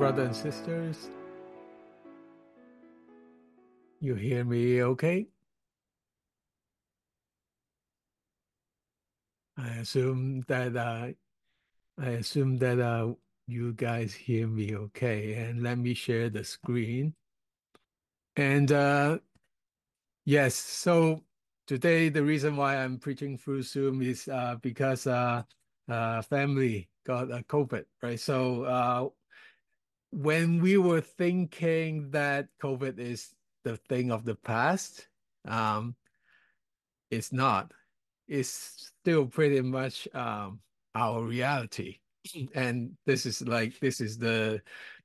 brothers and sisters. You hear me okay? I assume that uh, I assume that uh, you guys hear me okay. And let me share the screen. And uh, yes, so today the reason why I'm preaching through Zoom is uh, because uh, uh, family got uh, COVID, right? So when we were thinking that COVID is the thing of the past, um, it's not. It's still pretty much um, our reality. And this is like this is the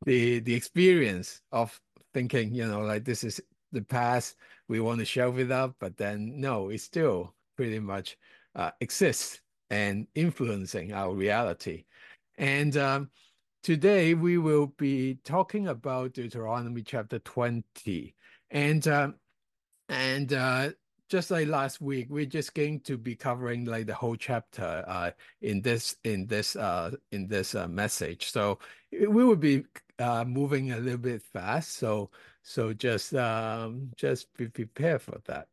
the the experience of thinking, you know, like this is the past. We want to shelve it up, but then no, it still pretty much uh, exists and influencing our reality. And um, today we will be talking about Deuteronomy chapter 20. And uh, and uh, just like last week, we're just going to be covering like the whole chapter uh, in this in this uh, in this uh, message. So we will be uh, moving a little bit fast. So so just um, just be prepared for that.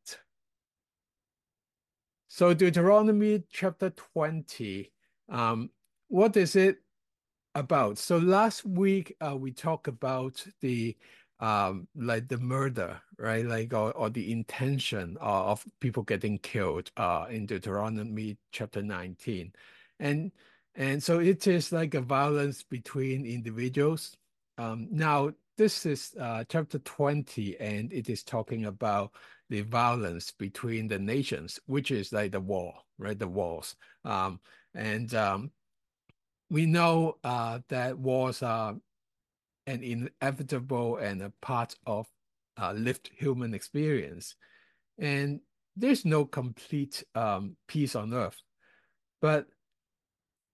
So Deuteronomy chapter 20, um, what is it about? So last week uh, we talked about the um, like the murder, right? Like or, or the intention of people getting killed uh, in Deuteronomy chapter 19. And and so it is like a violence between individuals. Um, now this is uh, chapter 20, and it is talking about the violence between the nations, which is like the war, right? The wars. Um, and um, we know uh, that wars are an inevitable and a part of uh, lived human experience. And there's no complete um, peace on earth. But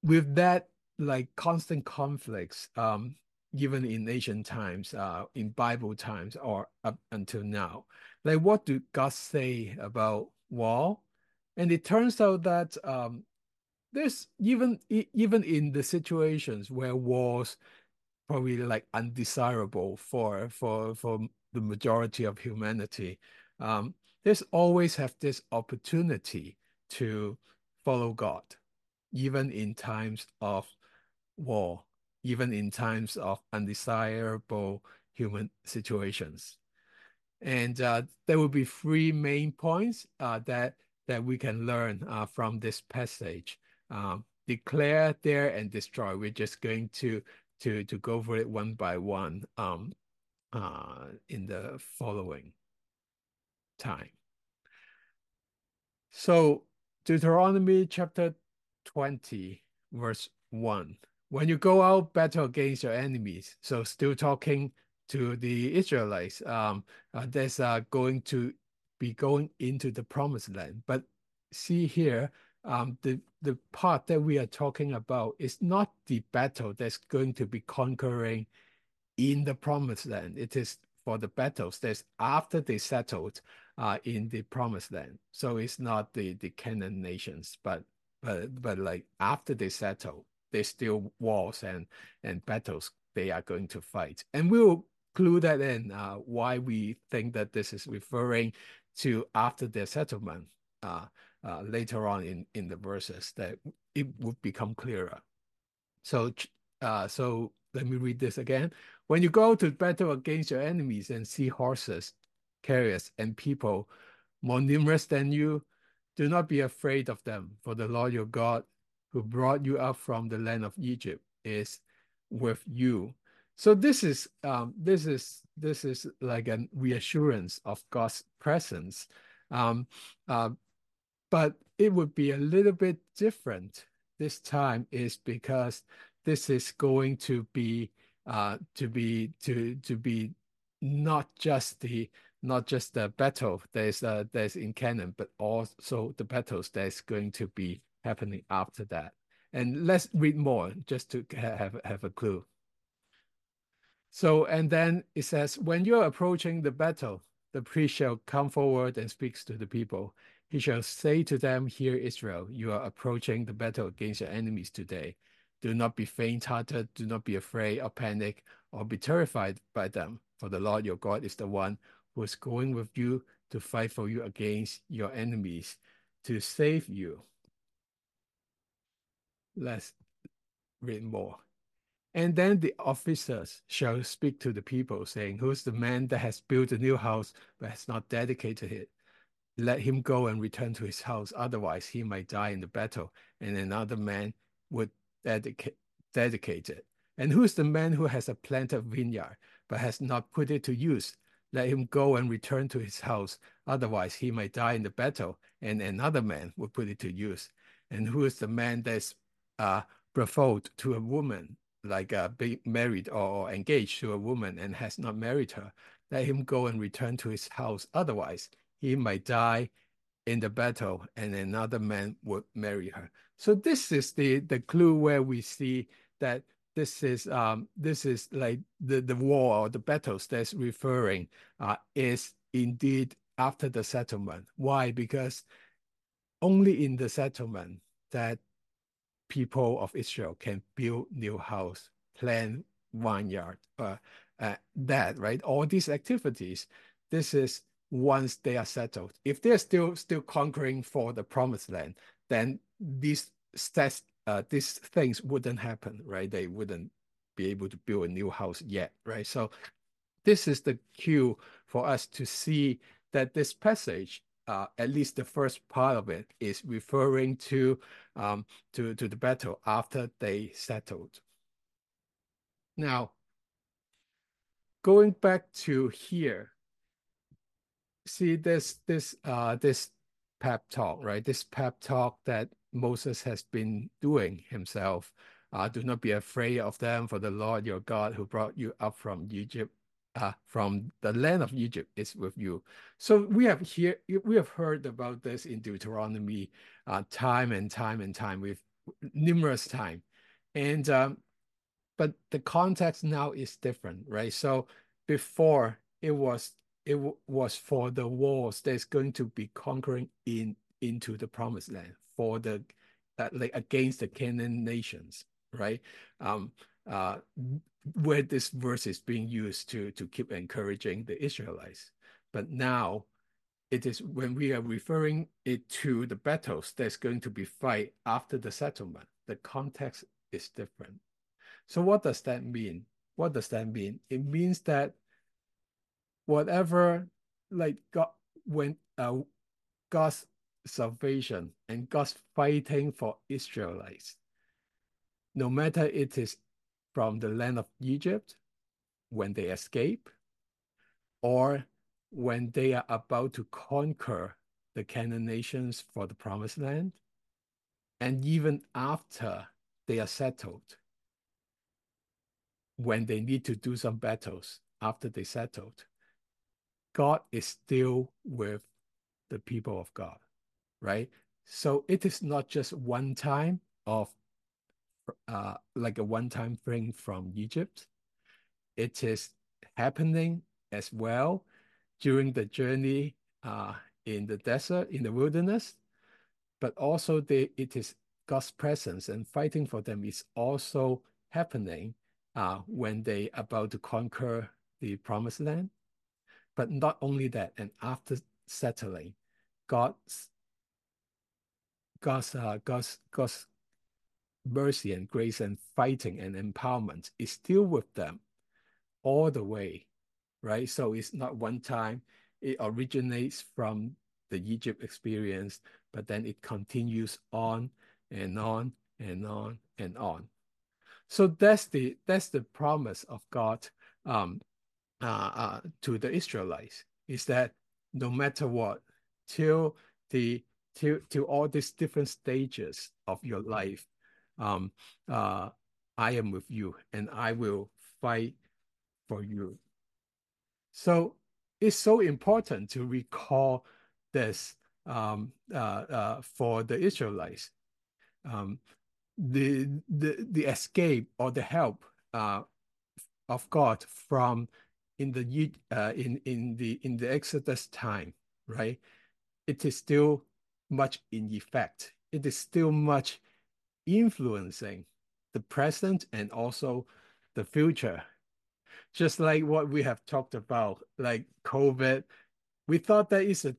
with that, like constant conflicts, um, even in ancient times, uh, in Bible times, or up until now, like what do God say about war? And it turns out that um, there's even even in the situations where wars probably like undesirable for for for the majority of humanity. Um, there's always have this opportunity to follow God, even in times of war, even in times of undesirable human situations. And uh, there will be three main points uh, that that we can learn uh, from this passage. Um, declare, there and destroy. We're just going to to to go for it one by one um, uh, in the following time. So Deuteronomy chapter 20, verse 1. When you go out battle against your enemies, so still talking to the Israelites, um, uh, there's uh, going to be going into the promised land. But see here, um, the the part that we are talking about is not the battle that's going to be conquering in the promised land. It is for the battles that's after they settled uh, in the promised land. So it's not the the Canaan nations, but but but like after they settle, there's still wars and and battles they are going to fight. And we will clue that in uh, why we think that this is referring to after their settlement. Uh, uh, later on in, in the verses that it would become clearer. So, uh, so let me read this again. When you go to battle against your enemies and see horses, chariots, and people more numerous than you, do not be afraid of them, for the Lord your God, who brought you up from the land of Egypt, is with you. So this is um, this is this is like a reassurance of God's presence. Um, uh, but it would be a little bit different this time is because this is going to be uh, to be to to be not just the not just the battle there's uh, there's in Canaan but also the battles that's going to be happening after that. And let's read more just to have have a clue. So and then it says, when you're approaching the battle, the priest shall come forward and speaks to the people. He shall say to them, Hear Israel, you are approaching the battle against your enemies today. Do not be faint-hearted, do not be afraid or panic or be terrified by them, for the Lord your God is the one who is going with you to fight for you against your enemies to save you. Let's read more. And then the officers shall speak to the people, saying, Who's the man that has built a new house but has not dedicated it? Let him go and return to his house, otherwise he might die in the battle, and another man would dedicate, dedicate it. And who's the man who has a planted vineyard but has not put it to use? Let him go and return to his house, otherwise he might die in the battle, and another man will put it to use. And who is the man that's uh, betrothed to a woman, like uh, be married or engaged to a woman and has not married her? Let him go and return to his house, otherwise he might die in the battle, and another man would marry her. So this is the the clue where we see that this is um, this is like the the war or the battles that's referring uh, is indeed after the settlement. Why? Because only in the settlement that people of Israel can build new house, plant vineyard, uh, uh, that right. All these activities. This is once they are settled. If they're still still conquering for the promised land, then these stats uh, these things wouldn't happen, right? They wouldn't be able to build a new house yet, right? So this is the cue for us to see that this passage, uh, at least the first part of it, is referring to um, to to the battle after they settled. Now, going back to here, see this this uh, this pep talk, right? This pep talk that Moses has been doing himself. Uh, do not be afraid of them, for the Lord your God who brought you up from Egypt, uh, from the land of Egypt is with you. So we have here we have heard about this in Deuteronomy uh, time and time and time with numerous time, and um, but the context now is different, right? So before it was it was for the wars that's going to be conquering in into the promised land for the uh, like against the Canaan nations, right? Um, uh, where this verse is being used to to keep encouraging the Israelites. But now it is when we are referring it to the battles that's going to be fight after the settlement, the context is different. So what does that mean? What does that mean? It means that whatever like God when uh, God's salvation and God's fighting for Israelites. No matter it is from the land of Egypt when they escape or when they are about to conquer the Canaan nations for the promised land, and even after they are settled, when they need to do some battles after they settled, God is still with the people of God right? So it is not just one time of uh, like a one-time thing from Egypt. It is happening as well during the journey uh, in the desert, in the wilderness, but also they, it is God's presence and fighting for them is also happening uh, when they about to conquer the promised land. But not only that, and after settling, God's God's, uh, God's, God's mercy and grace and fighting and empowerment is still with them all the way, right? So it's not one time. It originates from the Egypt experience, but then it continues on and on and on and on. So that's the that's the promise of God um, uh, uh, to the Israelites is that no matter what, till the to to all these different stages of your life um uh i am with you and i will fight for you. So it's so important to recall this um uh, uh for the israelites. Um the the the escape or the help uh of god from in the uh, in in the in the exodus time right it is still much in effect. It is still much influencing the present and also the future. Just like what we have talked about, like COVID, we thought that it's a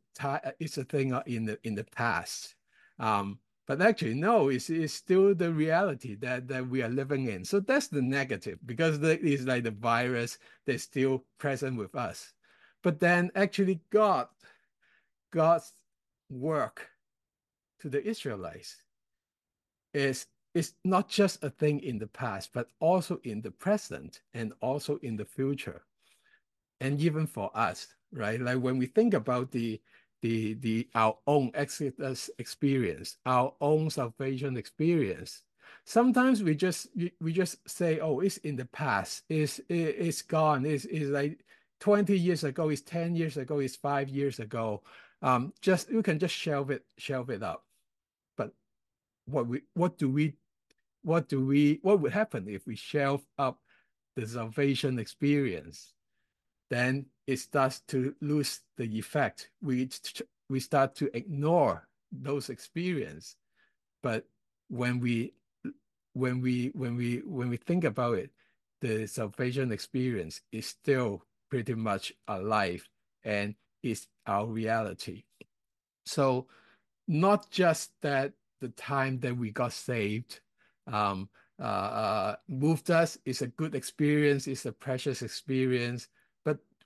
it's a thing in the in the past. Um, but actually, no, it's, it's still the reality that, that we are living in. So that's the negative because it's like the virus that's still present with us. But then actually God, God's work to the Israelites is is not just a thing in the past, but also in the present and also in the future. And even for us, right? Like when we think about the the the our own exodus experience, our own salvation experience. Sometimes we just we just say, oh, it's in the past, it's it's gone, it's, it's like 20 years ago, it's 10 years ago, it's five years ago. Um, just you can just shelve it, shelve it up. But what we what do we what do we what would happen if we shelve up the salvation experience? Then it starts to lose the effect. We we start to ignore those experience. But when we when we when we when we think about it, the salvation experience is still pretty much alive and is our reality. So not just that the time that we got saved um, uh, uh, moved us is a good experience, it's a precious experience,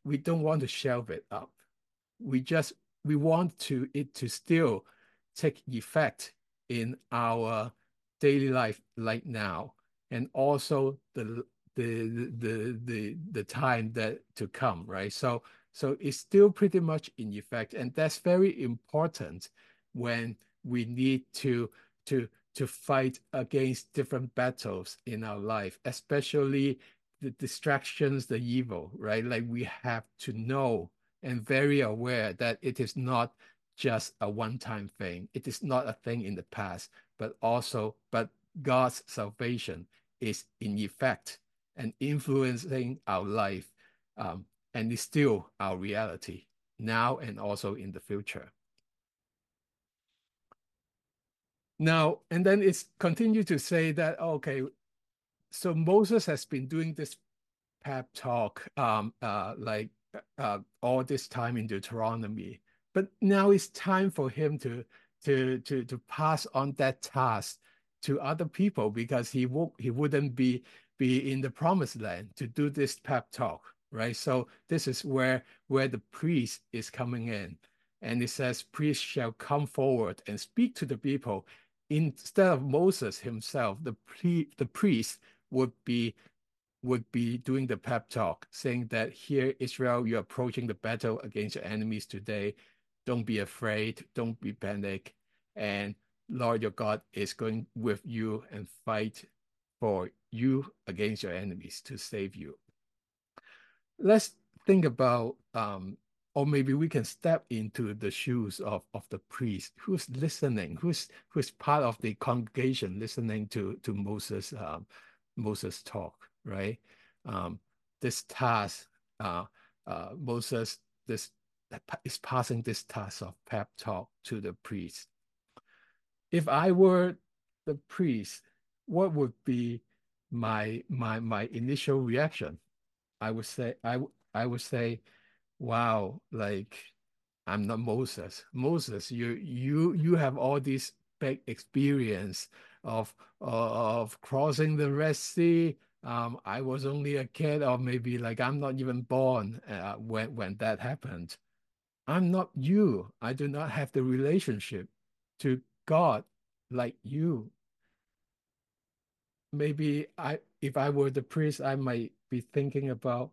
we don't want to shelve it up. We just we want to it to still take effect in our daily life right now, and also the the the the the time that to come, right? So so it's still pretty much in effect, and that's very important when we need to to to fight against different battles in our life, especially the distractions, the evil, right? Like we have to know and very aware that it is not just a one-time thing. It is not a thing in the past, but also, but God's salvation is in effect and influencing our life um, and is still our reality now and also in the future. Now, and then it's continue to say that, okay, so Moses has been doing this pep talk um, uh, like uh, all this time in Deuteronomy, but now it's time for him to to to to pass on that task to other people because he would he wouldn't be be in the promised land to do this pep talk, right? So this is where where the priest is coming in, and it says, "Priest shall come forward and speak to the people." Instead of Moses himself, the pre, the priest would be would be doing the pep talk, saying that here, Israel, you're approaching the battle against your enemies today. Don't be afraid, don't be panic. And Lord your God is going with you and fight for you against your enemies to save you. Let's think about um, or maybe we can step into the shoes of, of the priest who's listening, who's who's part of the congregation listening to to Moses um, Moses talk, right? Um, this task, uh, uh, Moses, this is passing this task of pep talk to the priest. If I were the priest, what would be my my my initial reaction? I would say I I would say, wow, like I'm not Moses. Moses, you you you have all this big experience of of crossing the Red Sea. Um, I was only a kid, or maybe like I'm not even born uh, when when that happened. I'm not you. I do not have the relationship to God like you. Maybe I, if I were the priest, I might be thinking about,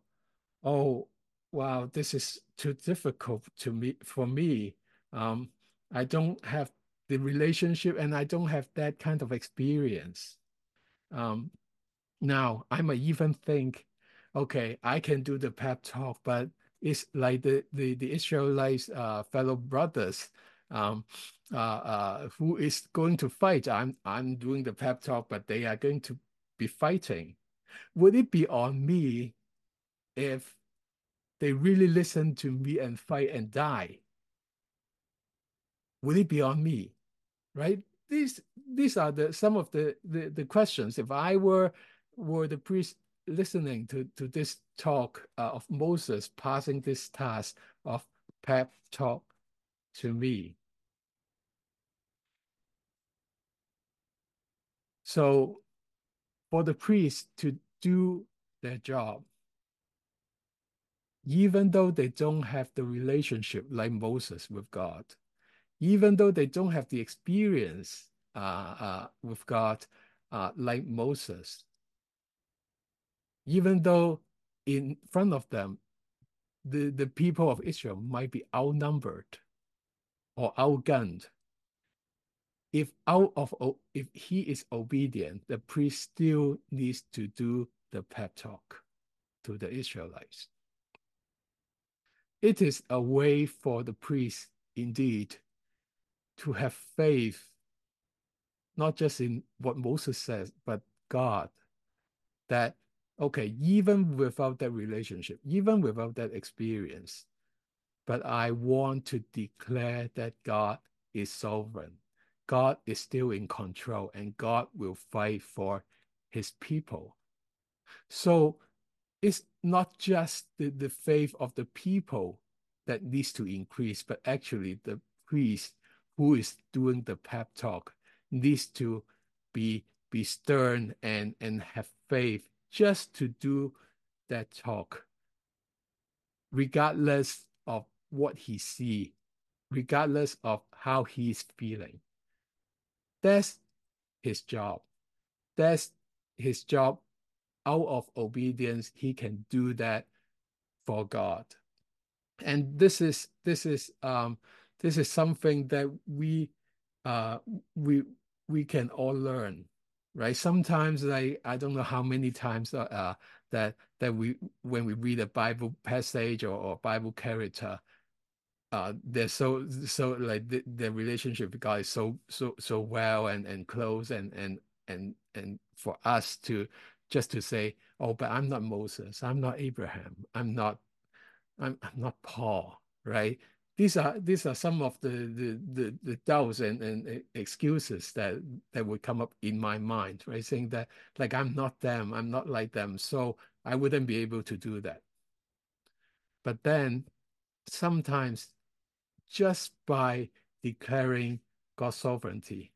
oh, wow, this is too difficult to me for me. Um, I don't have the relationship and I don't have that kind of experience. Um, now I might even think, okay, I can do the pep talk, but it's like the the, the Israelites uh, fellow brothers um, uh, uh, who is going to fight. I'm I'm doing the pep talk, but they are going to be fighting. Would it be on me if they really listen to me and fight and die? Would it be on me? Right? these these are the some of the, the the questions. If I were were the priest listening to to this talk uh, of Moses passing this task of pep talk to me. So for the priest to do their job, even though they don't have the relationship like Moses with God, even though they don't have the experience uh, uh, with God uh, like Moses, even though in front of them, the, the people of Israel might be outnumbered or outgunned. If out of if he is obedient, the priest still needs to do the pep talk to the Israelites. It is a way for the priest indeed to have faith, not just in what Moses says, but God, that, okay, even without that relationship, even without that experience, but I want to declare that God is sovereign. God is still in control and God will fight for his people. So it's not just the, the faith of the people that needs to increase, but actually the priest who is doing the pep talk needs to be be stern and and have faith just to do that talk. Regardless of what he see regardless of how he's feeling. That's his job. That's his job. Out of obedience he can do that for god. And this is this is um this is something that we uh we we can all learn right? Sometimes i i don't know how many times uh, uh that that we when we read a bible passage or, or bible character uh they're so so like the, the relationship with god is so so so well and and close and and and and for us to just to say oh but i'm not moses. I'm not abraham. I'm not i'm, I'm not paul right these are these are some of the the the, the doubts and, and excuses that that would come up in my mind, right? Saying that like I'm not them, I'm not like them, so I wouldn't be able to do that. But then sometimes just by declaring God's sovereignty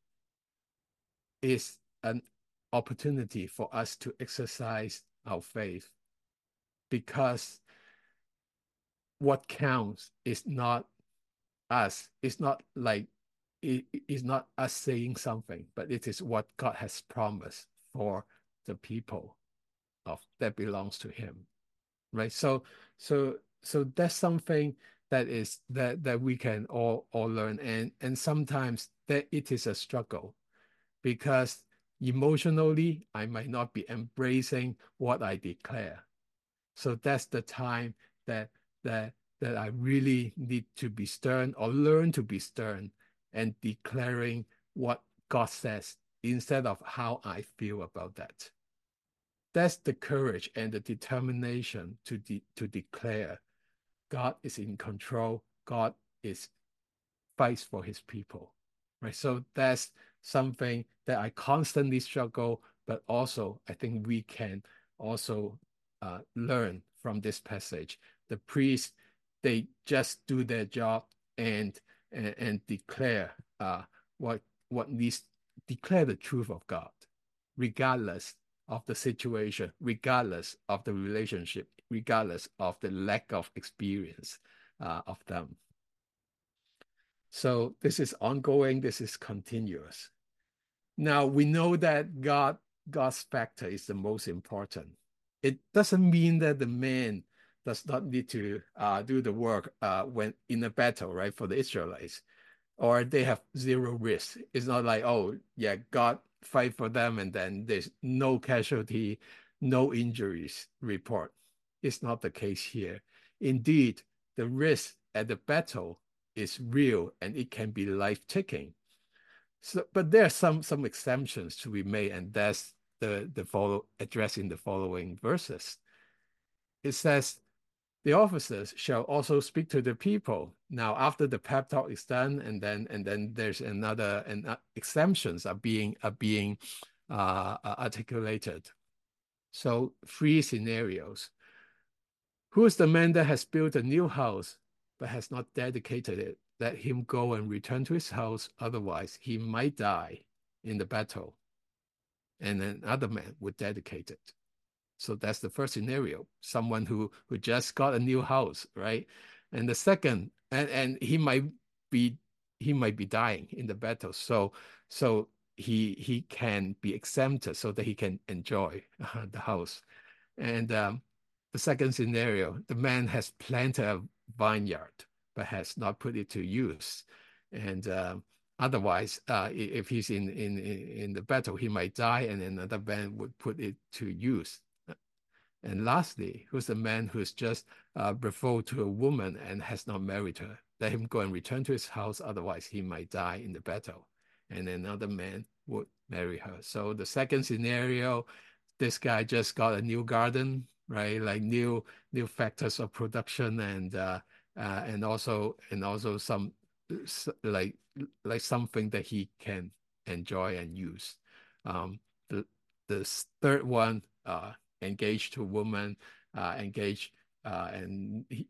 is an opportunity for us to exercise our faith because what counts is not us. It's not like it is not us saying something, but it is what God has promised for the people of that belongs to Him, right? So, so, so that's something that is that that we can all all learn, and and sometimes that it is a struggle, because emotionally I might not be embracing what I declare. So that's the time that that that I really need to be stern or learn to be stern and declaring what God says instead of how I feel about that. That's the courage and the determination to, de to declare God is in control, God is fights for his people. Right. So that's something that I constantly struggle, but also I think we can also uh, learn from this passage. The priest they just do their job and and, and declare uh, what what needs declare the truth of God, regardless of the situation, regardless of the relationship, regardless of the lack of experience uh, of them. So this is ongoing. This is continuous. Now we know that God God's factor is the most important. It doesn't mean that the man does not need to uh, do the work uh, when in a battle, right, for the Israelites, or they have zero risk. It's not like, oh, yeah, God fight for them and then there's no casualty, no injuries report. It's not the case here. Indeed, the risk at the battle is real and it can be life-taking. So, but there are some some exemptions to be made, and that's the the follow addressing the following verses. It says the officers shall also speak to the people. Now, after the pep talk is done, and then and then there's another and uh, exemptions are being are being uh, uh, articulated. So three scenarios. Who is the man that has built a new house but has not dedicated it? Let him go and return to his house, otherwise he might die in the battle. And another man would dedicate it. So that's the first scenario. Someone who who just got a new house, right? And the second, and, and he might be he might be dying in the battle. So so he he can be exempted so that he can enjoy uh, the house. And um, the second scenario, the man has planted a vineyard but has not put it to use, and uh, otherwise, uh, if he's in, in in the battle, he might die, and another man would put it to use. And lastly, who's the man who's just uh, betrothed to a woman and has not married her? Let him go and return to his house, otherwise he might die in the battle. And another man would marry her. So the second scenario, this guy just got a new garden, right? Like new new factors of production and uh, uh, and also and also some like like something that he can enjoy and use. Um, the the third one, uh, engaged to woman, uh, engaged, uh, and he,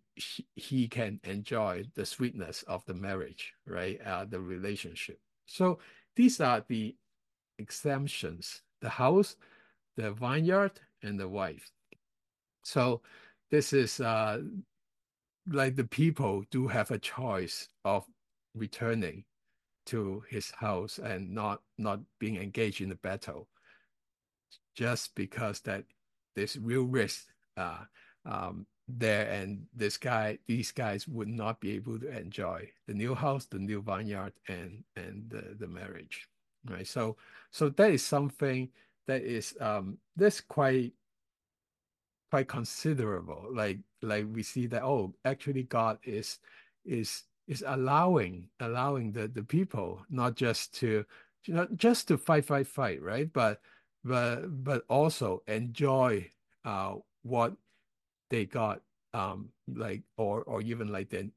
he can enjoy the sweetness of the marriage, right? Uh, the relationship. So these are the exemptions: the house, the vineyard, and the wife. So this is uh, like the people do have a choice of returning to his house and not not being engaged in the battle just because that there's real risk uh, um, there, and this guy, these guys would not be able to enjoy the new house, the new vineyard, and and the, the marriage, right? So so that is something that is um that's quite quite considerable. Like like we see that oh, actually God is is is allowing allowing the the people not just to not just to fight fight fight right but but but also enjoy uh, what they got um, like or or even like the,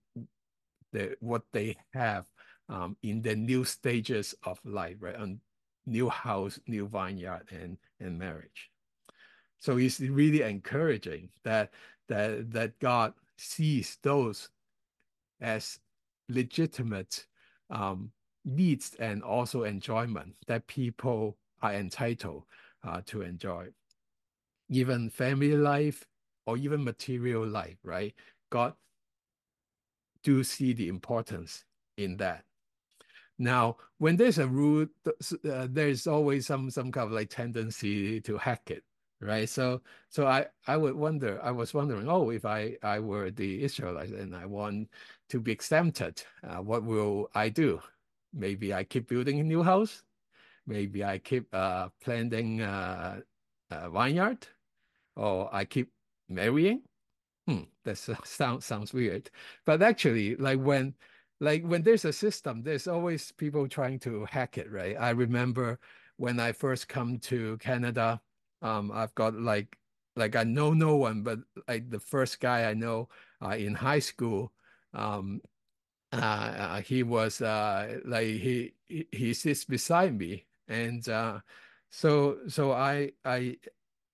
the what they have um, in the new stages of life, right? On new house, new vineyard, and and marriage. So it's really encouraging that that that God sees those as legitimate um, needs and also enjoyment that people are entitled uh, to enjoy. Even family life or even material life, right? God do see the importance in that. Now, when there's a rule, uh, there's always some some kind of like tendency to hack it, right? So, so I I would wonder, I was wondering, oh, if I I were the Israelites and I want to be exempted, uh, what will I do? Maybe I keep building a new house, maybe I keep uh, planting uh, a vineyard, or I keep marrying. Hmm, that sounds sounds weird. But actually, like when like when there's a system, there's always people trying to hack it, right? I remember when I first come to Canada, um, I've got like like I know no one, but like the first guy I know uh, in high school, um, uh, he was uh, like he he sits beside me and uh, so so I I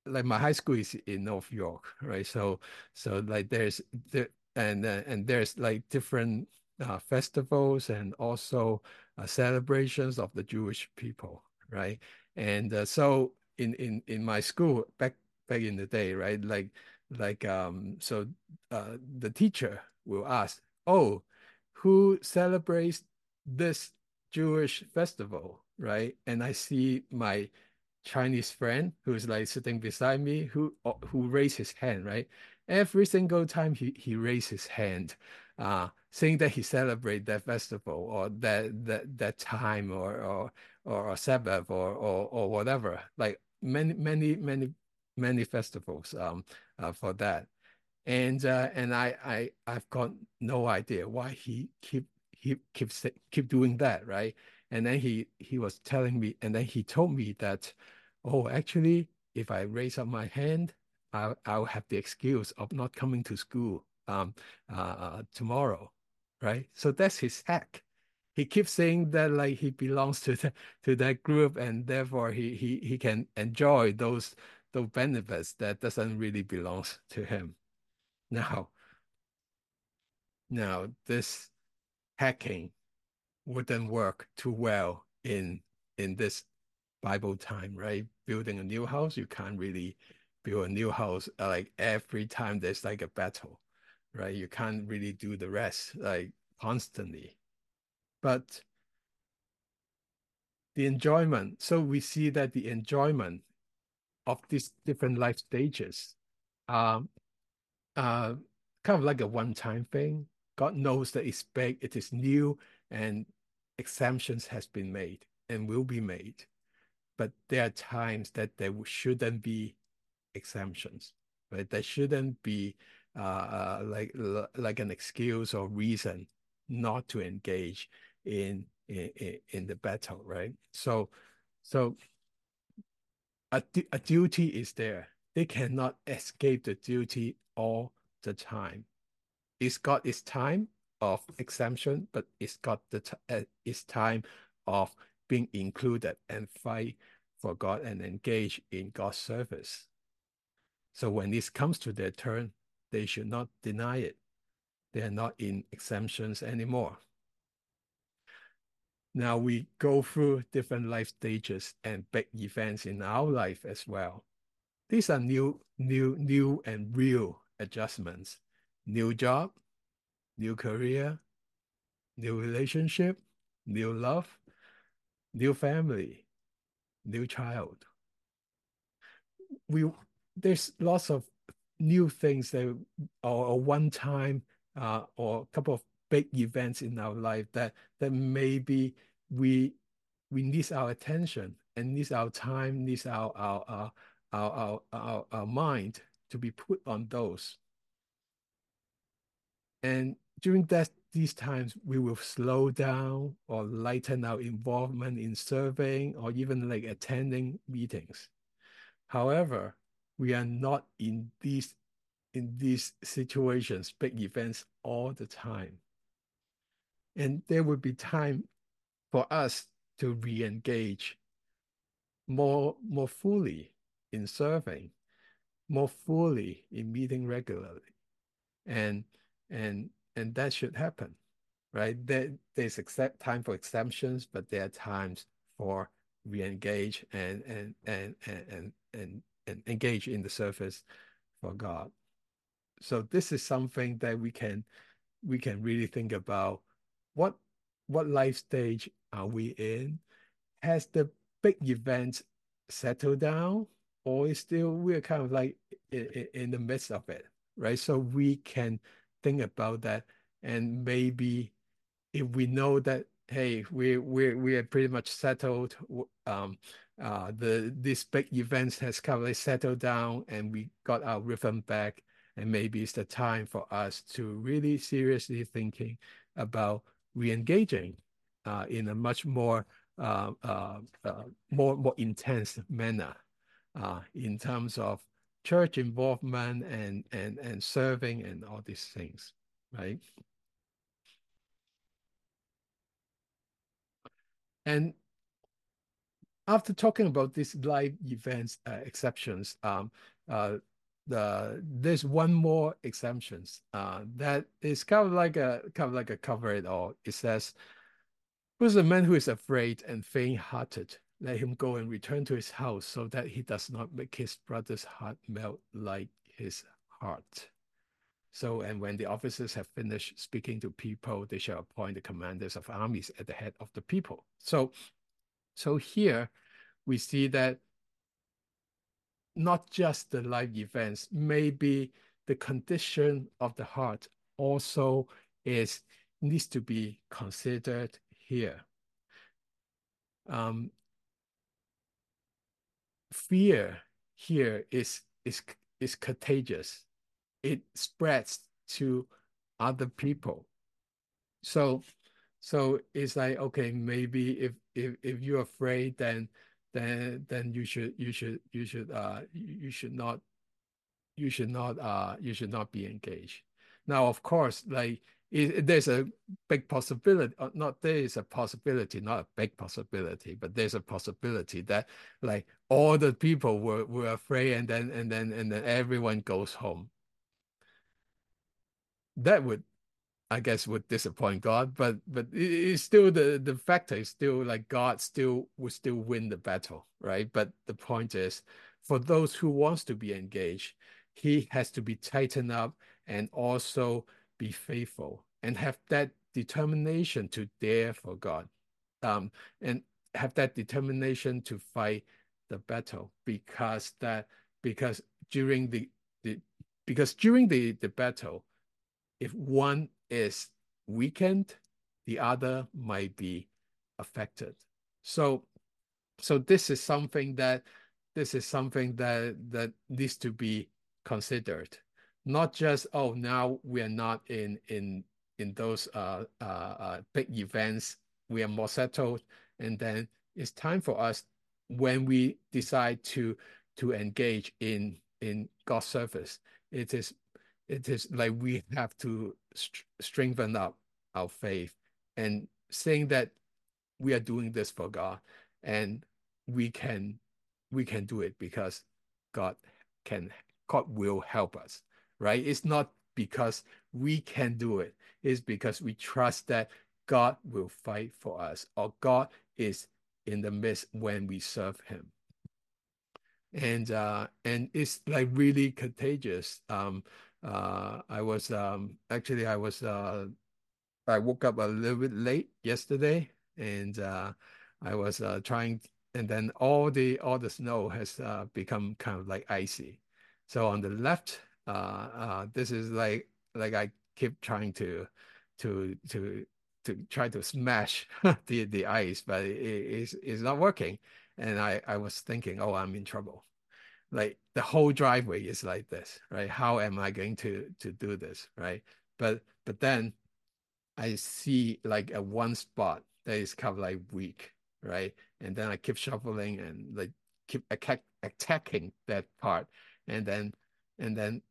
like my high school is in North York, right? So so like there's the and uh, and there's like different uh, festivals and also uh, celebrations of the Jewish people, right? And uh, so in in in my school back back in the day, right? Like like um so uh, the teacher will ask, "Oh, who celebrates this Jewish festival?" Right? And I see my Chinese friend who's like sitting beside me who uh, who raised his hand, right? Every single time he he raised his hand, uh, saying that he celebrate that festival or that that that time or or or a Sabbath or or or whatever. Like many many many many festivals um uh, for that. And uh, and I I I've got no idea why he keep he keeps keep doing that, right? And then he he was telling me, and then he told me that, oh, actually, if I raise up my hand, I'll, I'll have the excuse of not coming to school um, uh, uh, tomorrow, right? So that's his hack. He keeps saying that like he belongs to the, to that group, and therefore he he he can enjoy those those benefits that doesn't really belongs to him. Now, now this hacking wouldn't work too well in in this Bible time, right? Building a new house, you can't really build a new house uh, like every time there's like a battle, right? You can't really do the rest like constantly. But the enjoyment, so we see that the enjoyment of these different life stages um uh kind of like a one-time thing. God knows that it's big, it is new, and exemptions has been made and will be made. But there are times that there shouldn't be exemptions, right? There shouldn't be uh, uh, like like an excuse or reason not to engage in in, in the battle, right? So so a, a duty is there. They cannot escape the duty all the time. It's got its time of exemption, but it's got the uh, its time of being included and fight for God and engage in God's service. So when this comes to their turn, they should not deny it. They are not in exemptions anymore. Now we go through different life stages and big events in our life as well. These are new, new, new and real adjustments. New job, new career, new relationship, new love, new family, new child. We there's lots of new things that are a one time uh, or a couple of big events in our life that that maybe we we need our attention and need our time, needs our our our our, our, our, our mind to be put on those. And during that these times, we will slow down or lighten our involvement in serving or even like attending meetings. However, we are not in these in these situations, big events all the time. And there will be time for us to re-engage more more fully in serving, more fully in meeting regularly. And and and that should happen, right? There, there's time for exemptions, but there are times for re-engage and and and and and and, and engage in the service for God. So this is something that we can we can really think about what what life stage are we in? Has the big event settled down, or is still we're kind of like in, in the midst of it, right? So we can think about that. And maybe if we know that, hey, we we we are pretty much settled, um, uh, the this big events has kind of settled down, and we got our rhythm back. And maybe it's the time for us to really seriously thinking about re-engaging uh, in a much more uh, uh, uh more more intense manner uh, in terms of church involvement and and and serving and all these things right? And after talking about these live events uh, exceptions, um, uh, the there's one more exemptions uh, that is kind of like a kind of like a cover it all. It says, "Who's the man who is afraid and faint-hearted? Let him go and return to his house, so that he does not make his brother's heart melt like his heart." So, and when the officers have finished speaking to people, they shall appoint the commanders of armies at the head of the people. So, so here we see that not just the life events, maybe the condition of the heart also is needs to be considered here. Um, fear here is is is contagious it spreads to other people. So so it's like okay, maybe if if if you're afraid, then then then you should you should you should uh you should not you should not uh you should not be engaged. Now, of course, like there's a big possibility, uh, not there is a possibility, not a big possibility, but there's a possibility that like all the people were, were afraid and then and then and then everyone goes home. That would I guess would disappoint God, but but it's still the the factor is still like God still would still win the battle, right? But the point is, for those who wants to be engaged, he has to be tightened up and also be faithful and have that determination to dare for God, um, and have that determination to fight the battle because that because during the the because during the the battle, if one is weakened, the other might be affected. So, so this is something that this is something that that needs to be considered. Not just oh now we are not in in in those uh, uh, uh, big events. We are more settled, and then it's time for us when we decide to to engage in in God's service. It is it is like we have to st strengthen up our faith and saying that we are doing this for God and we can we can do it because God can God will help us right? It's not because we can do it. It's because we trust that God will fight for us or God is in the midst when we serve him. And uh and it's like really contagious. Um uh, I was um, actually I was uh, I woke up a little bit late yesterday, and uh, I was uh, trying, and then all the all the snow has uh, become kind of like icy. So on the left, uh, this is like like I keep trying to to to to try to smash the the ice, but it is it's not working. And I I was thinking, oh, I'm in trouble like the whole driveway is like this, right? How am I going to to do this, right? But but then I see like a one spot that is kind of like weak, right? And then I keep shuffling and like keep attack, attacking that part, and then and then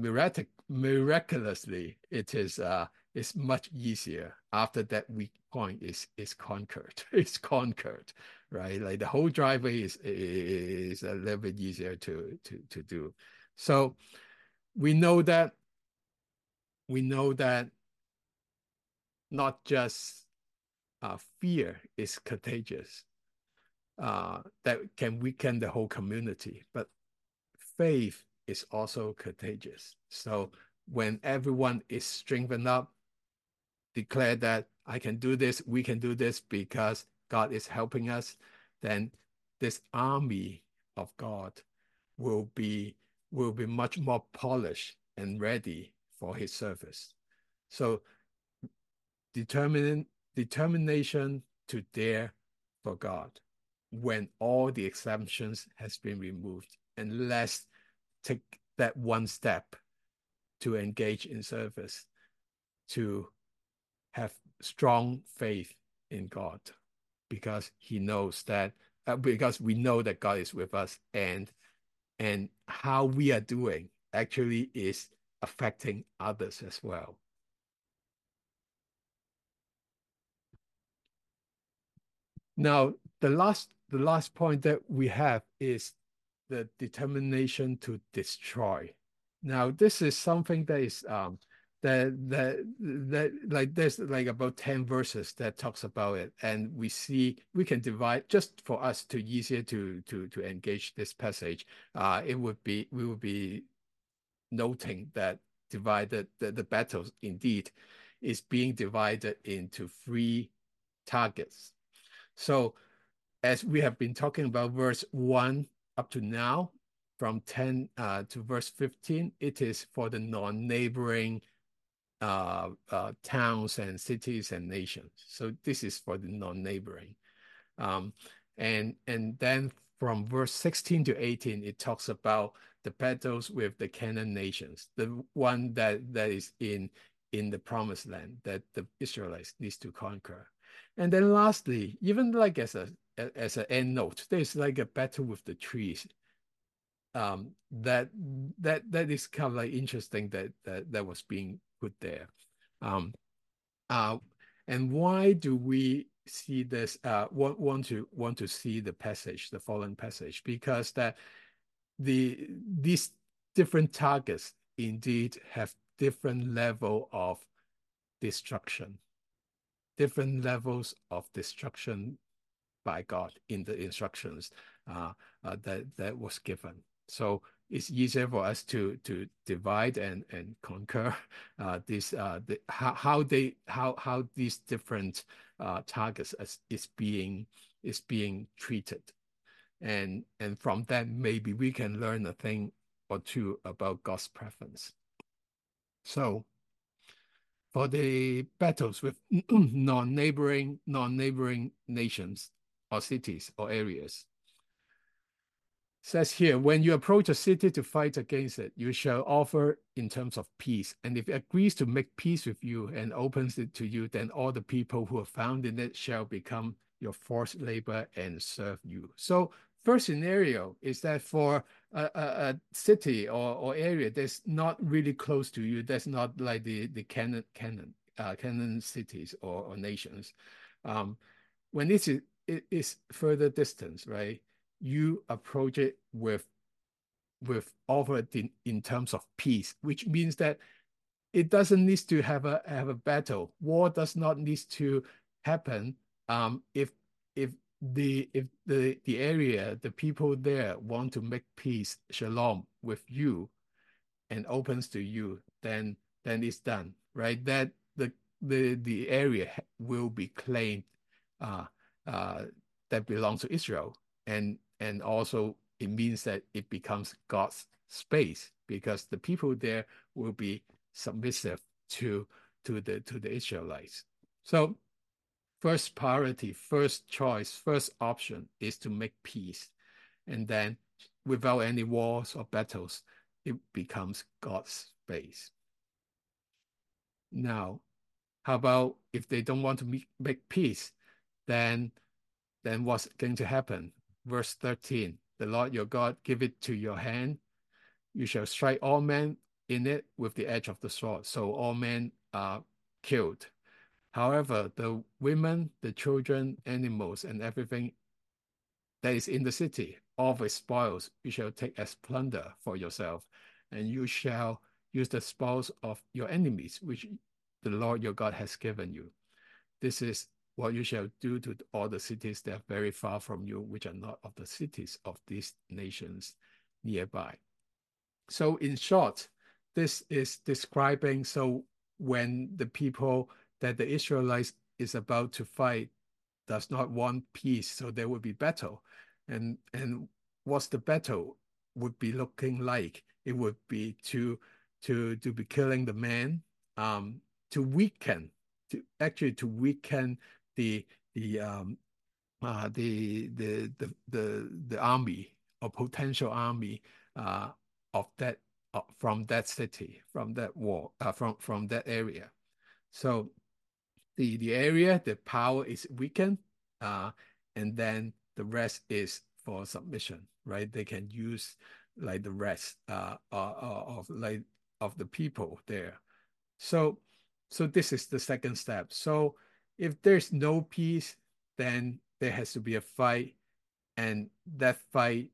mirac miraculously it is uh it's much easier after that weak point is is conquered. It's conquered, right? Like the whole driveway is is a little bit easier to to to do. So we know that we know that not just uh, fear is contagious, uh, that can weaken the whole community, but faith is also contagious. So when everyone is strengthened up, declare that I can do this, we can do this because God is helping us, then this army of God will be will be much more polished and ready for his service. So determining determination to dare for God when all the exemptions has been removed and let's take that one step to engage in service to have strong faith in God because he knows that uh, because we know that God is with us and and how we are doing actually is affecting others as well. Now, the last the last point that we have is the determination to destroy. Now, this is something that is um, that that that like there's like about 10 verses that talks about it and we see we can divide just for us to easier to to to engage this passage uh it would be we would be noting that divided the, the battles indeed is being divided into three targets so as we have been talking about verse 1 up to now from 10 uh, to verse 15 it is for the non-neighboring uh, uh, towns and cities and nations. So this is for the non-neighboring. Um, and, and then from verse 16 to 18, it talks about the battles with the Canaan nations, the one that, that is in, in the promised land that the Israelites needs to conquer. And then lastly, even like as a as an end note, there's like a battle with the trees. Um, that that that is kind of like interesting that that that was being put there. Um, uh, and why do we see this? Uh, want want to want to see the passage, the following passage, because that the these different targets indeed have different level of destruction, different levels of destruction by God in the instructions uh, uh, that that was given. So it's easier for us to to divide and and conquer uh, this uh, the, how how they how how these different uh, targets is, is being is being treated, and and from that maybe we can learn a thing or two about God's preference. So for the battles with non-neighboring non-neighboring nations or cities or areas. Says here, when you approach a city to fight against it, you shall offer in terms of peace. And if it agrees to make peace with you and opens it to you, then all the people who are found in it shall become your forced labor and serve you. So first scenario is that for a, a, a, city or, or area that's not really close to you, that's not like the, the Canaan, Canaan, uh, cities or, or nations. Um, when it's it is further distance, right? You approach it with with offer in, in terms of peace, which means that it doesn't need to have a have a battle. War does not need to happen um, if if the if the the area the people there want to make peace shalom with you and opens to you then then it's done right that the the the area will be claimed uh uh, that belongs to Israel. And, and also it means that it becomes God's space because the people there will be submissive to, to, the, to the Israelites. So first priority, first choice, first option is to make peace. And then without any wars or battles, it becomes God's space. Now, how about if they don't want to make, make peace? Then then what's going to happen? Verse 13, the Lord your God give it to your hand. You shall strike all men in it with the edge of the sword. So all men are killed. However, the women, the children, animals, and everything that is in the city, all the spoils, you shall take as plunder for yourself, and you shall use the spoils of your enemies, which the Lord your God has given you. This is what you shall do to all the cities that are very far from you, which are not of the cities of these nations nearby. So in short, this is describing, so when the people that the Israelites is about to fight does not want peace, so there will be battle. And, and what's the battle would be looking like? It would be to, to, to be killing the man, um, to weaken, to actually to weaken the the um, uh, the, the the the the army or potential army uh, of that uh, from that city, from that war, uh, from from that area. So the the area, the power is weakened, uh, and then the rest is for submission, right? They can use like the rest uh, of like of the people there. So so this is the second step. So if there's no peace, then there has to be a fight, and that fight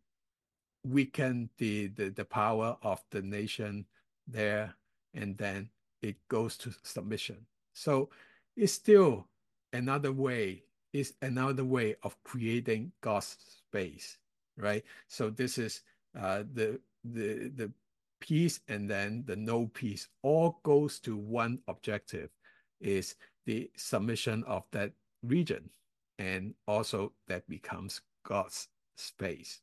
weaken the, the, the power of the nation there, and then it goes to submission. So it's still another way, is another way of creating God's space, right? So this is uh, the the the peace and then the no peace all goes to one objective is the submission of that region. And also that becomes God's space.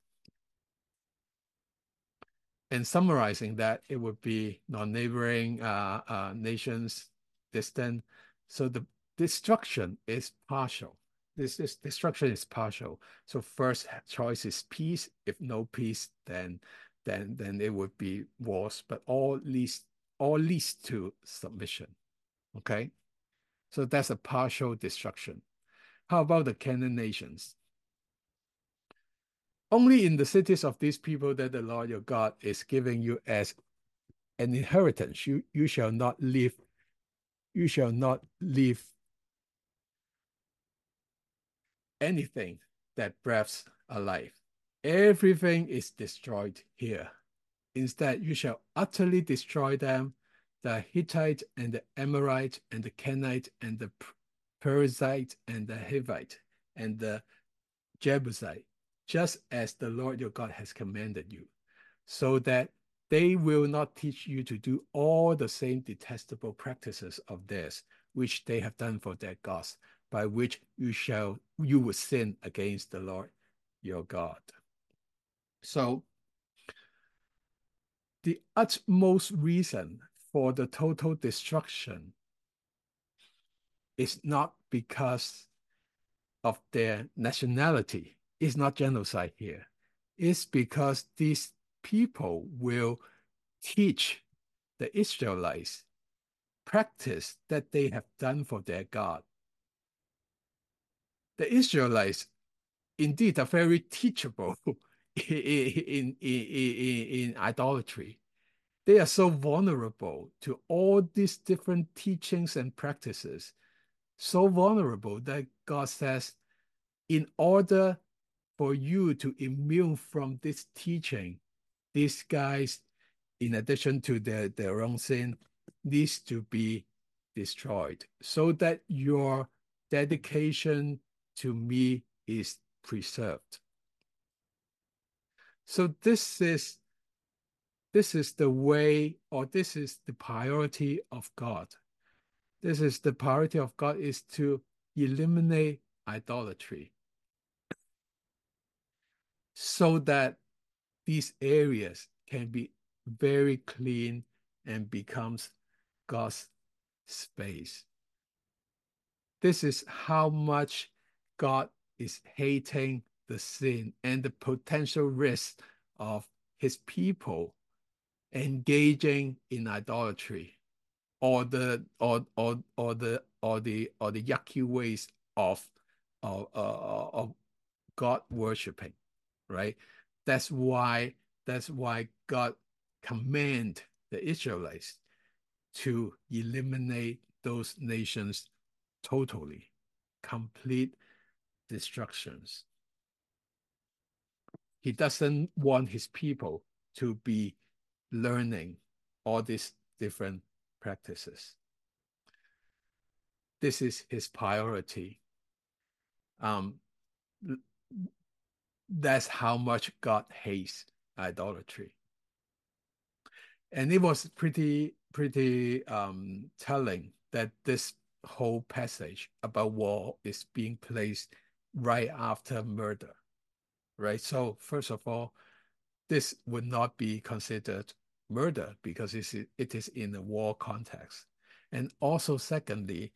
And summarizing that, it would be non-neighboring uh, uh, nations distant. So the destruction is partial. This, this destruction is partial. So first choice is peace. If no peace, then then then it would be wars. But all leads all leads to submission. Okay. So that's a partial destruction. How about the Canaan nations? Only in the cities of these people that the Lord your God is giving you as an inheritance, you, you shall not live you shall not leave anything that breathes alive. Everything is destroyed here. Instead, you shall utterly destroy them, the Hittite and the Amorite and the Canaanite and the Perizzite and the Hivite and the Jebusite, just as the Lord your God has commanded you, so that they will not teach you to do all the same detestable practices of theirs, which they have done for their gods, by which you shall you will sin against the Lord your God. So the utmost reason for the total destruction is not because of their nationality. It's not genocide here. It's because these people will teach the Israelites practice that they have done for their God. The Israelites indeed are very teachable in, in, in, in, idolatry. They are so vulnerable to all these different teachings and practices, so vulnerable that God says, in order for you to immune from this teaching, these guys, in addition to their, their own sin, needs to be destroyed so that your dedication to me is preserved. So this is this is the way or this is the priority of God. This is the priority of God is to eliminate idolatry so that these areas can be very clean and becomes God's space. This is how much God is hating the sin and the potential risk of his people engaging in idolatry or the or or or the or the or the yucky ways of of, uh, of God worshiping, right? That's why that's why God command the Israelites to eliminate those nations totally, complete destructions. He doesn't want his people to be learning all these different practices. This is his priority. Um, that's how much God hates idolatry. And it was pretty, pretty um, telling that this whole passage about war is being placed right after murder, right? So first of all, this would not be considered murder because it is in a war context. And also secondly,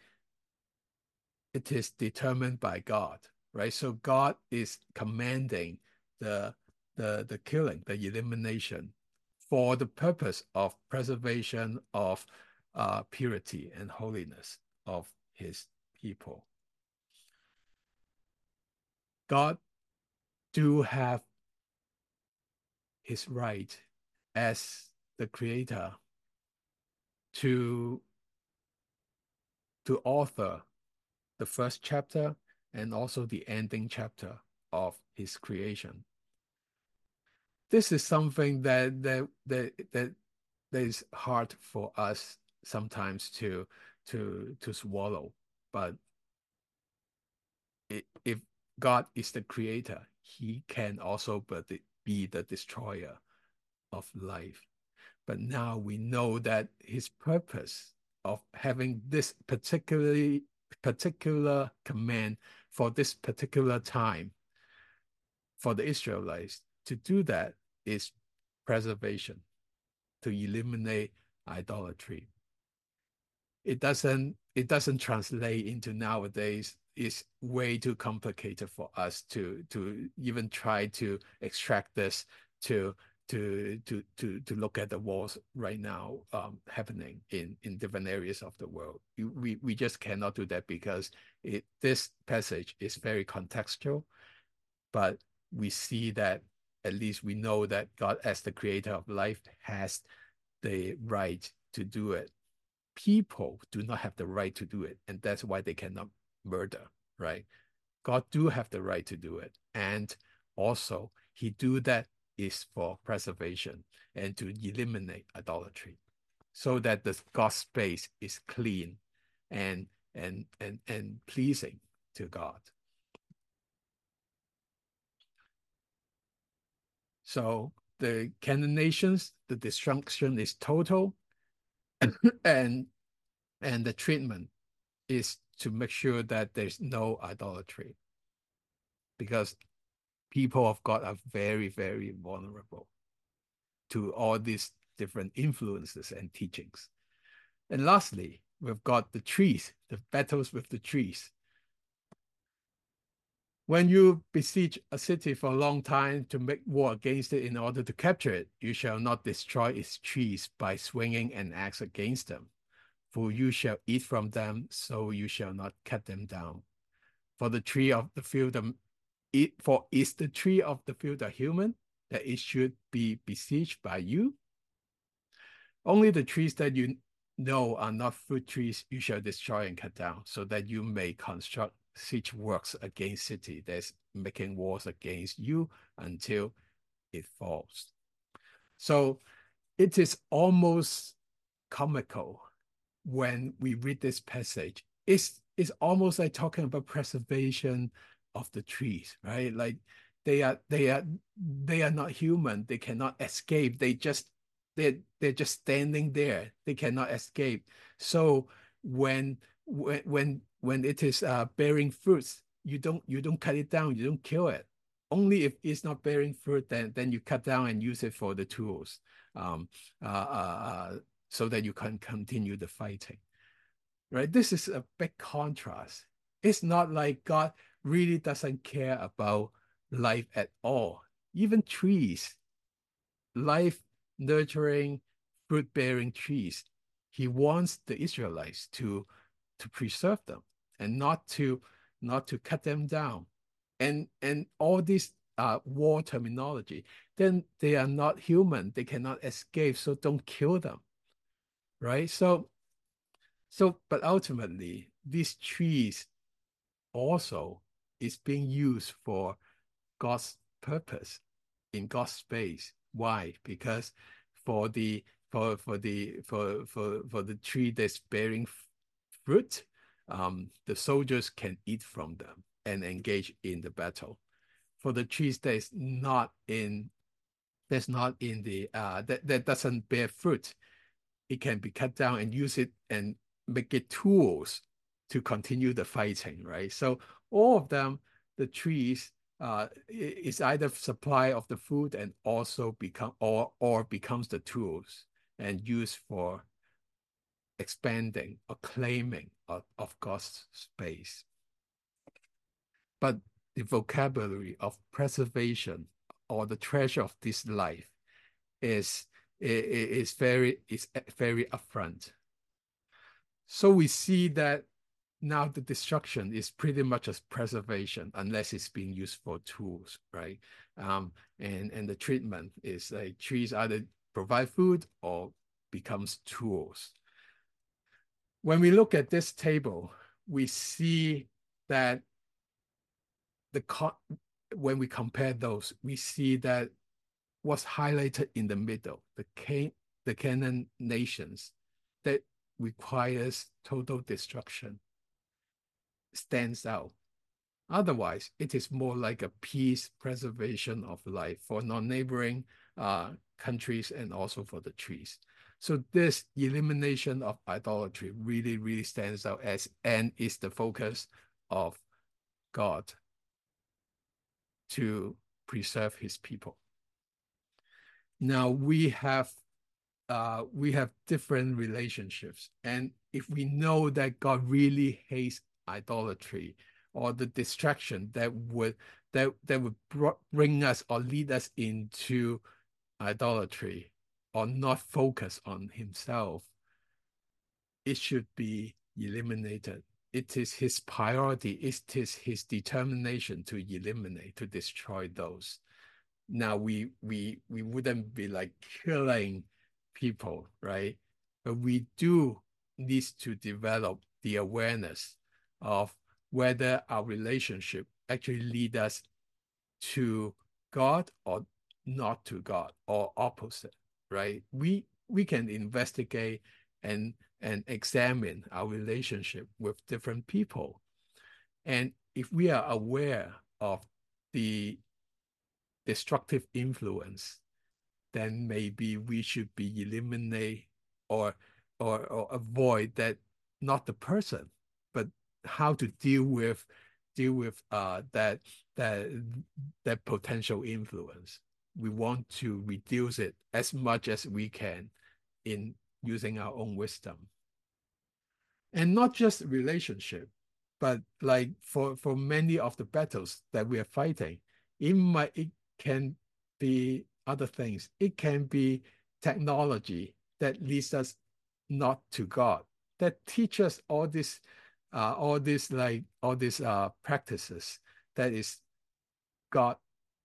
it is determined by God, right? So God is commanding the, the, the killing, the elimination for the purpose of preservation of uh, purity and holiness of his people. God do have his right as the creator to to author the first chapter and also the ending chapter of his creation. This is something that that that that, that is hard for us sometimes to to to swallow, but if God is the creator, he can also be the destroyer of life. But now we know that his purpose of having this particularly particular command for this particular time for the Israelites to do that is preservation, to eliminate idolatry. It doesn't it doesn't translate into nowadays is way too complicated for us to to even try to extract this to to to to to look at the wars right now um, happening in in different areas of the world. We we just cannot do that because it this passage is very contextual, but we see that at least we know that God, as the creator of life, has the right to do it people do not have the right to do it, and that's why they cannot murder, right? God do have the right to do it, and also he do that is for preservation and to eliminate idolatry, so that the God space is clean and and and and pleasing to God. So the Canaan nations, the destruction is total, and and the treatment is to make sure that there's no idolatry, because people of God are very very vulnerable to all these different influences and teachings. And lastly, we've got the trees, the battles with the trees. When you besiege a city for a long time to make war against it in order to capture it, you shall not destroy its trees by swinging an axe against them. For you shall eat from them, so you shall not cut them down. For the tree of the field, it, for is the tree of the field a human, that it should be besieged by you? Only the trees that you know are not fruit trees you shall destroy and cut down, so that you may construct siege works against city that's making wars against you until it falls. So it is almost comical when we read this passage. It's, it's almost like talking about preservation of the trees, right? Like they are they are they are not human. They cannot escape. They just they're they're just standing there. They cannot escape. So when when when when it is uh, bearing fruits, you don't you don't cut it down, you don't kill it. Only if it's not bearing fruit, then then you cut down and use it for the tools, um, uh, uh, uh, so that you can continue the fighting. Right? This is a big contrast. It's not like God really doesn't care about life at all. Even trees, life nurturing, fruit bearing trees. He wants the Israelites to to preserve them and not to not to cut them down and and all this uh, war terminology then they are not human they cannot escape so don't kill them right so so but ultimately these trees also is being used for god's purpose in god's space why because for the for for the for for for the tree that's bearing fruit, um, the soldiers can eat from them and engage in the battle. For the trees that's not in that's not in the uh, that, that doesn't bear fruit, it can be cut down and use it and make it tools to continue the fighting, right? So all of them, the trees, uh, is either supply of the food and also become or or becomes the tools and used for expanding or claiming of, of God's space. But the vocabulary of preservation or the treasure of this life is, is, very, is very upfront. So we see that now the destruction is pretty much as preservation unless it's being used for tools, right? Um, and, and the treatment is like trees either provide food or becomes tools when we look at this table, we see that the when we compare those, we see that what's highlighted in the middle, the Can the Canaan nations that requires total destruction stands out. Otherwise, it is more like a peace preservation of life for non-neighboring uh, countries and also for the trees. So this elimination of idolatry really, really stands out as and is the focus of God to preserve his people. Now we have uh, we have different relationships. And if we know that God really hates idolatry or the distraction that would that that would bring us or lead us into idolatry, or not focus on himself, it should be eliminated. It is his priority, it is his determination to eliminate, to destroy those. Now we we we wouldn't be like killing people, right? But we do need to develop the awareness of whether our relationship actually lead us to God or not to God or opposite, right? We we can investigate and and examine our relationship with different people. And if we are aware of the destructive influence, then maybe we should be eliminate or or or avoid that not the person, how to deal with deal with uh that that that potential influence. We want to reduce it as much as we can in using our own wisdom. And not just relationship, but like for, for many of the battles that we are fighting, it might it can be other things. It can be technology that leads us not to God, that teaches all this, uh, all this like all these uh, practices that is God,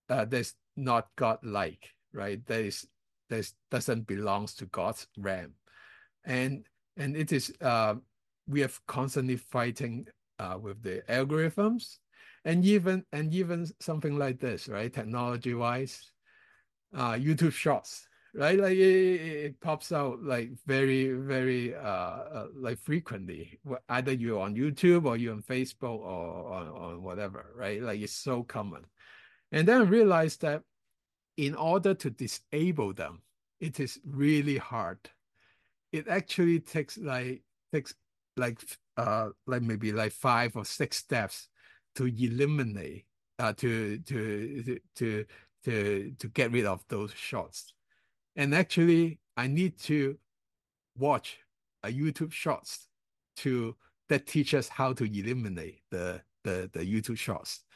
uh, that's not God-like, right? That is that doesn't belongs to God's realm, and and it is uh, we are constantly fighting uh, with the algorithms, and even and even something like this, right? Technology wise, uh, YouTube Shorts, right? Like it, it pops out like very very uh, uh, like frequently. Either you're on YouTube or you're on Facebook or on, on whatever, right? Like it's so common. And then I realized that in order to disable them, it is really hard. It actually takes like takes like uh like maybe like five or six steps to eliminate uh to to to to to get rid of those shorts. And actually I need to watch a YouTube shorts to that teaches how to eliminate the the the YouTube shorts.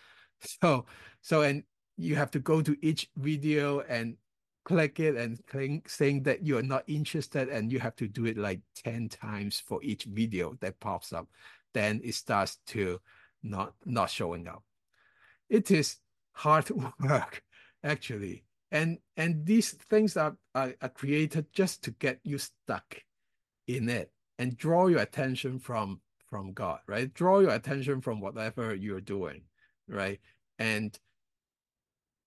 So so and you have to go to each video and click it and click saying that you're not interested and you have to do it like 10 times for each video that pops up. Then it starts to not not showing up. It is hard work actually and and these things are, are, are created just to get you stuck in it and draw your attention from from god right draw your attention from whatever you're doing right and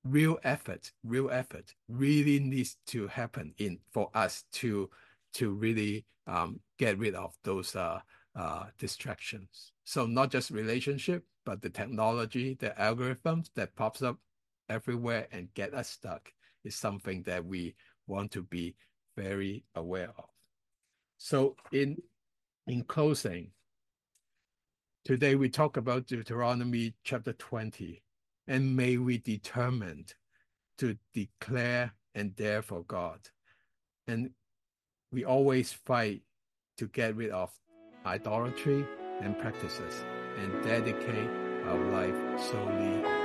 real effort, real effort really needs to happen in for us to to really um, get rid of those uh, uh, distractions. So not just relationship, but the technology, the algorithms that pops up everywhere and get us stuck is something that we want to be very aware of. So in in closing, today we talk about Deuteronomy chapter 20 and may we determined to declare and dare for God. And we always fight to get rid of idolatry and practices and dedicate our life solely.